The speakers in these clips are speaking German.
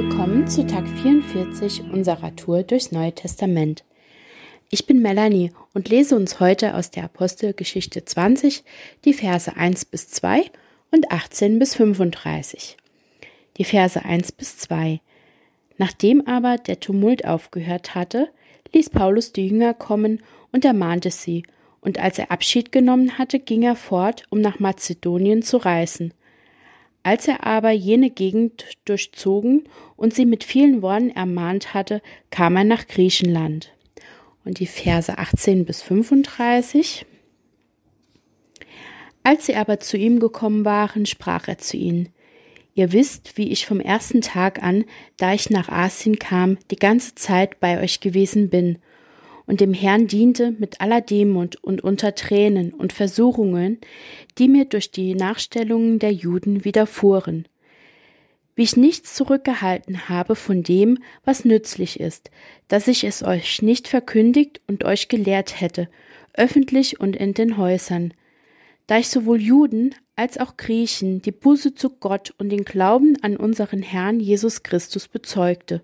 willkommen zu Tag 44 unserer Tour durchs Neue Testament. Ich bin Melanie und lese uns heute aus der Apostelgeschichte 20 die Verse 1 bis 2 und 18 bis 35. Die Verse 1 bis 2. Nachdem aber der Tumult aufgehört hatte, ließ Paulus die Jünger kommen und ermahnte sie, und als er Abschied genommen hatte, ging er fort, um nach Mazedonien zu reisen. Als er aber jene Gegend durchzogen und sie mit vielen Worten ermahnt hatte, kam er nach Griechenland. Und die Verse 18 bis 35. Als sie aber zu ihm gekommen waren, sprach er zu ihnen, Ihr wisst, wie ich vom ersten Tag an, da ich nach Asien kam, die ganze Zeit bei euch gewesen bin und dem Herrn diente mit aller Demut und unter Tränen und Versuchungen, die mir durch die Nachstellungen der Juden widerfuhren. Wie ich nichts zurückgehalten habe von dem, was nützlich ist, dass ich es euch nicht verkündigt und euch gelehrt hätte, öffentlich und in den Häusern, da ich sowohl Juden als auch Griechen die Buße zu Gott und den Glauben an unseren Herrn Jesus Christus bezeugte.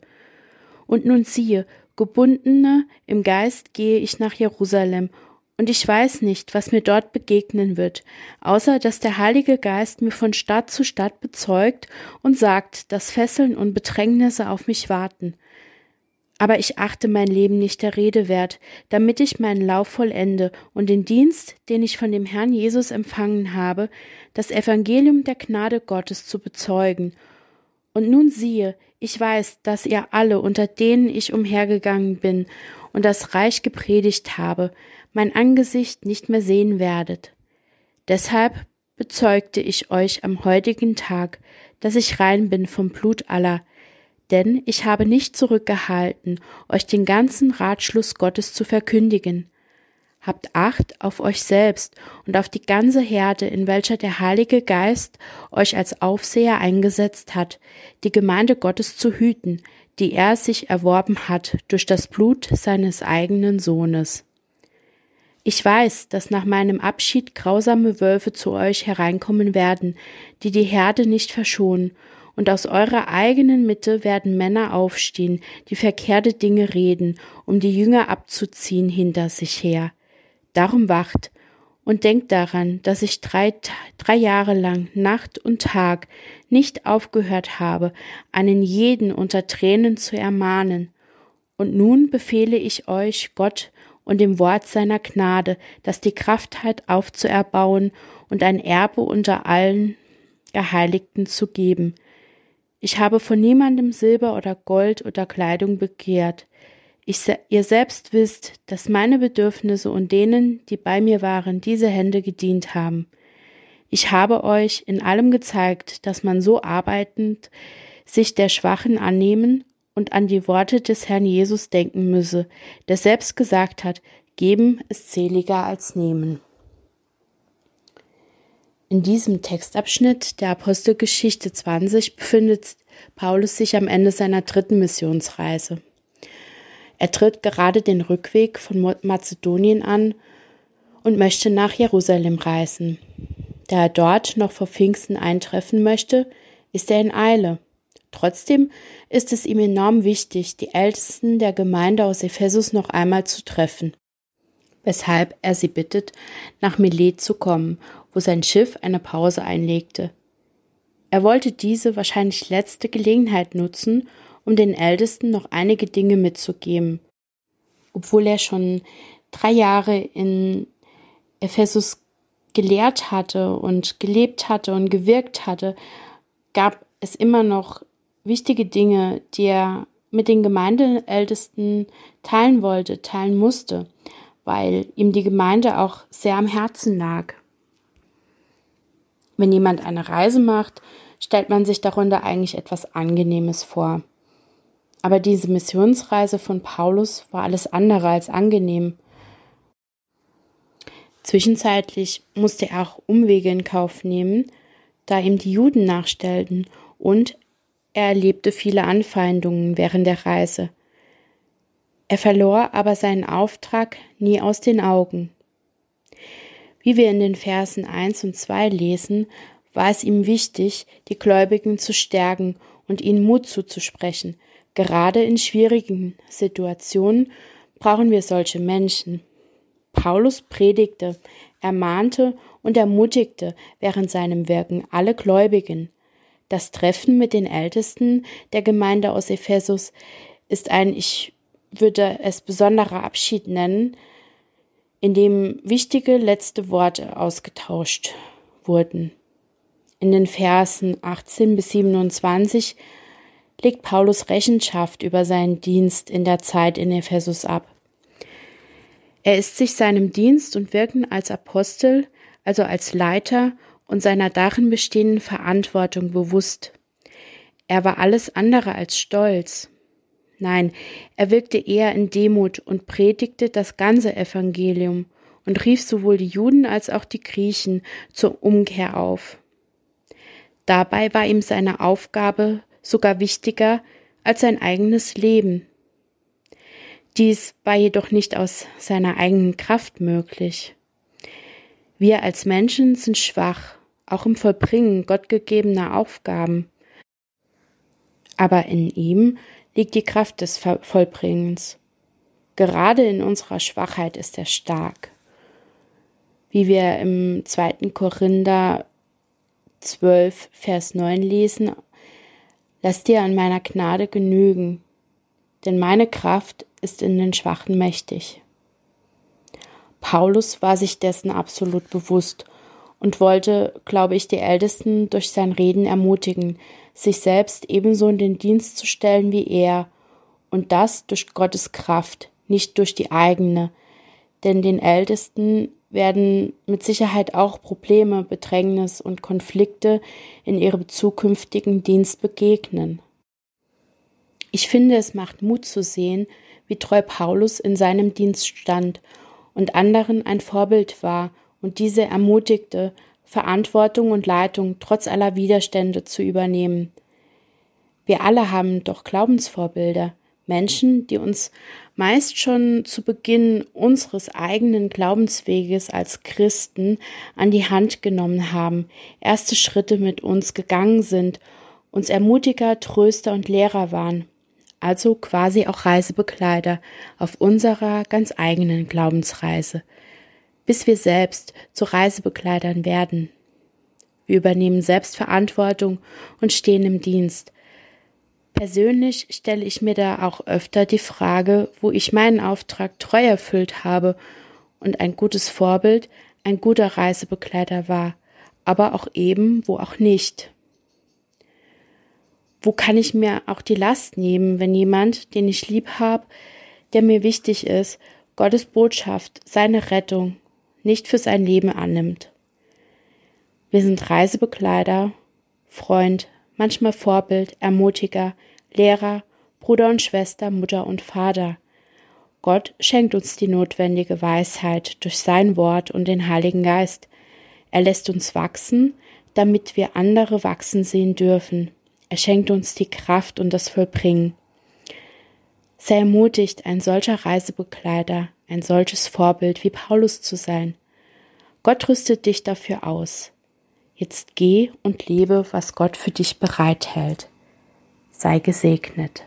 Und nun siehe, Gebundene im Geist gehe ich nach Jerusalem, und ich weiß nicht, was mir dort begegnen wird, außer dass der Heilige Geist mir von Stadt zu Stadt bezeugt und sagt, dass Fesseln und Bedrängnisse auf mich warten. Aber ich achte mein Leben nicht der Rede wert, damit ich meinen Lauf vollende und den Dienst, den ich von dem Herrn Jesus empfangen habe, das Evangelium der Gnade Gottes zu bezeugen. Und nun siehe, ich weiß, dass ihr alle, unter denen ich umhergegangen bin und das Reich gepredigt habe, mein Angesicht nicht mehr sehen werdet. Deshalb bezeugte ich euch am heutigen Tag, dass ich rein bin vom Blut aller, denn ich habe nicht zurückgehalten, euch den ganzen Ratschluss Gottes zu verkündigen. Habt Acht auf euch selbst und auf die ganze Herde, in welcher der Heilige Geist euch als Aufseher eingesetzt hat, die Gemeinde Gottes zu hüten, die er sich erworben hat durch das Blut seines eigenen Sohnes. Ich weiß, dass nach meinem Abschied grausame Wölfe zu euch hereinkommen werden, die die Herde nicht verschonen, und aus eurer eigenen Mitte werden Männer aufstehen, die verkehrte Dinge reden, um die Jünger abzuziehen hinter sich her. Darum wacht und denkt daran, dass ich drei, drei Jahre lang Nacht und Tag nicht aufgehört habe, einen jeden unter Tränen zu ermahnen. Und nun befehle ich euch, Gott und dem Wort seiner Gnade, das die Kraft hat, aufzuerbauen und ein Erbe unter allen Geheiligten zu geben. Ich habe von niemandem Silber oder Gold oder Kleidung begehrt. Ich, ihr selbst wisst, dass meine Bedürfnisse und denen, die bei mir waren, diese Hände gedient haben. Ich habe euch in allem gezeigt, dass man so arbeitend sich der Schwachen annehmen und an die Worte des Herrn Jesus denken müsse, der selbst gesagt hat, geben ist seliger als nehmen. In diesem Textabschnitt der Apostelgeschichte 20 befindet Paulus sich am Ende seiner dritten Missionsreise. Er tritt gerade den Rückweg von Mazedonien an und möchte nach Jerusalem reisen. Da er dort noch vor Pfingsten eintreffen möchte, ist er in Eile. Trotzdem ist es ihm enorm wichtig, die Ältesten der Gemeinde aus Ephesus noch einmal zu treffen, weshalb er sie bittet, nach Milet zu kommen, wo sein Schiff eine Pause einlegte. Er wollte diese wahrscheinlich letzte Gelegenheit nutzen, um den Ältesten noch einige Dinge mitzugeben. Obwohl er schon drei Jahre in Ephesus gelehrt hatte und gelebt hatte und gewirkt hatte, gab es immer noch wichtige Dinge, die er mit den Gemeindeältesten teilen wollte, teilen musste, weil ihm die Gemeinde auch sehr am Herzen lag. Wenn jemand eine Reise macht, stellt man sich darunter eigentlich etwas Angenehmes vor. Aber diese Missionsreise von Paulus war alles andere als angenehm. Zwischenzeitlich musste er auch Umwege in Kauf nehmen, da ihm die Juden nachstellten, und er erlebte viele Anfeindungen während der Reise. Er verlor aber seinen Auftrag nie aus den Augen. Wie wir in den Versen 1 und 2 lesen, war es ihm wichtig, die Gläubigen zu stärken und ihnen Mut zuzusprechen. Gerade in schwierigen Situationen brauchen wir solche Menschen. Paulus predigte, ermahnte und ermutigte während seinem Wirken alle Gläubigen. Das Treffen mit den Ältesten der Gemeinde aus Ephesus ist ein, ich würde es besonderer Abschied nennen, in dem wichtige letzte Worte ausgetauscht wurden. In den Versen 18 bis 27 legt Paulus Rechenschaft über seinen Dienst in der Zeit in Ephesus ab. Er ist sich seinem Dienst und Wirken als Apostel, also als Leiter und seiner darin bestehenden Verantwortung bewusst. Er war alles andere als stolz. Nein, er wirkte eher in Demut und predigte das ganze Evangelium und rief sowohl die Juden als auch die Griechen zur Umkehr auf. Dabei war ihm seine Aufgabe sogar wichtiger als sein eigenes Leben. Dies war jedoch nicht aus seiner eigenen Kraft möglich. Wir als Menschen sind schwach, auch im Vollbringen gottgegebener Aufgaben. Aber in ihm liegt die Kraft des Vollbringens. Gerade in unserer Schwachheit ist er stark. Wie wir im 2. Korinther 12, Vers 9 lesen, Lass dir an meiner Gnade genügen, denn meine Kraft ist in den Schwachen mächtig. Paulus war sich dessen absolut bewusst und wollte, glaube ich, die Ältesten durch sein Reden ermutigen, sich selbst ebenso in den Dienst zu stellen wie er, und das durch Gottes Kraft, nicht durch die eigene, denn den Ältesten werden mit Sicherheit auch Probleme, Bedrängnis und Konflikte in ihrem zukünftigen Dienst begegnen. Ich finde, es macht Mut zu sehen, wie treu Paulus in seinem Dienst stand und anderen ein Vorbild war und diese ermutigte, Verantwortung und Leitung trotz aller Widerstände zu übernehmen. Wir alle haben doch Glaubensvorbilder, Menschen, die uns meist schon zu Beginn unseres eigenen Glaubensweges als Christen an die Hand genommen haben, erste Schritte mit uns gegangen sind, uns Ermutiger, Tröster und Lehrer waren, also quasi auch Reisebegleiter auf unserer ganz eigenen Glaubensreise, bis wir selbst zu Reisebegleitern werden. Wir übernehmen Selbstverantwortung und stehen im Dienst, Persönlich stelle ich mir da auch öfter die Frage, wo ich meinen Auftrag treu erfüllt habe und ein gutes Vorbild, ein guter Reisebegleiter war, aber auch eben, wo auch nicht. Wo kann ich mir auch die Last nehmen, wenn jemand, den ich lieb habe, der mir wichtig ist, Gottes Botschaft, seine Rettung nicht für sein Leben annimmt? Wir sind Reisebegleiter, Freund, manchmal Vorbild, Ermutiger, Lehrer, Bruder und Schwester, Mutter und Vater. Gott schenkt uns die notwendige Weisheit durch sein Wort und den Heiligen Geist. Er lässt uns wachsen, damit wir andere wachsen sehen dürfen. Er schenkt uns die Kraft und das Vollbringen. Sei ermutigt, ein solcher Reisebegleiter, ein solches Vorbild wie Paulus zu sein. Gott rüstet dich dafür aus. Jetzt geh und lebe, was Gott für dich bereithält. Sei gesegnet.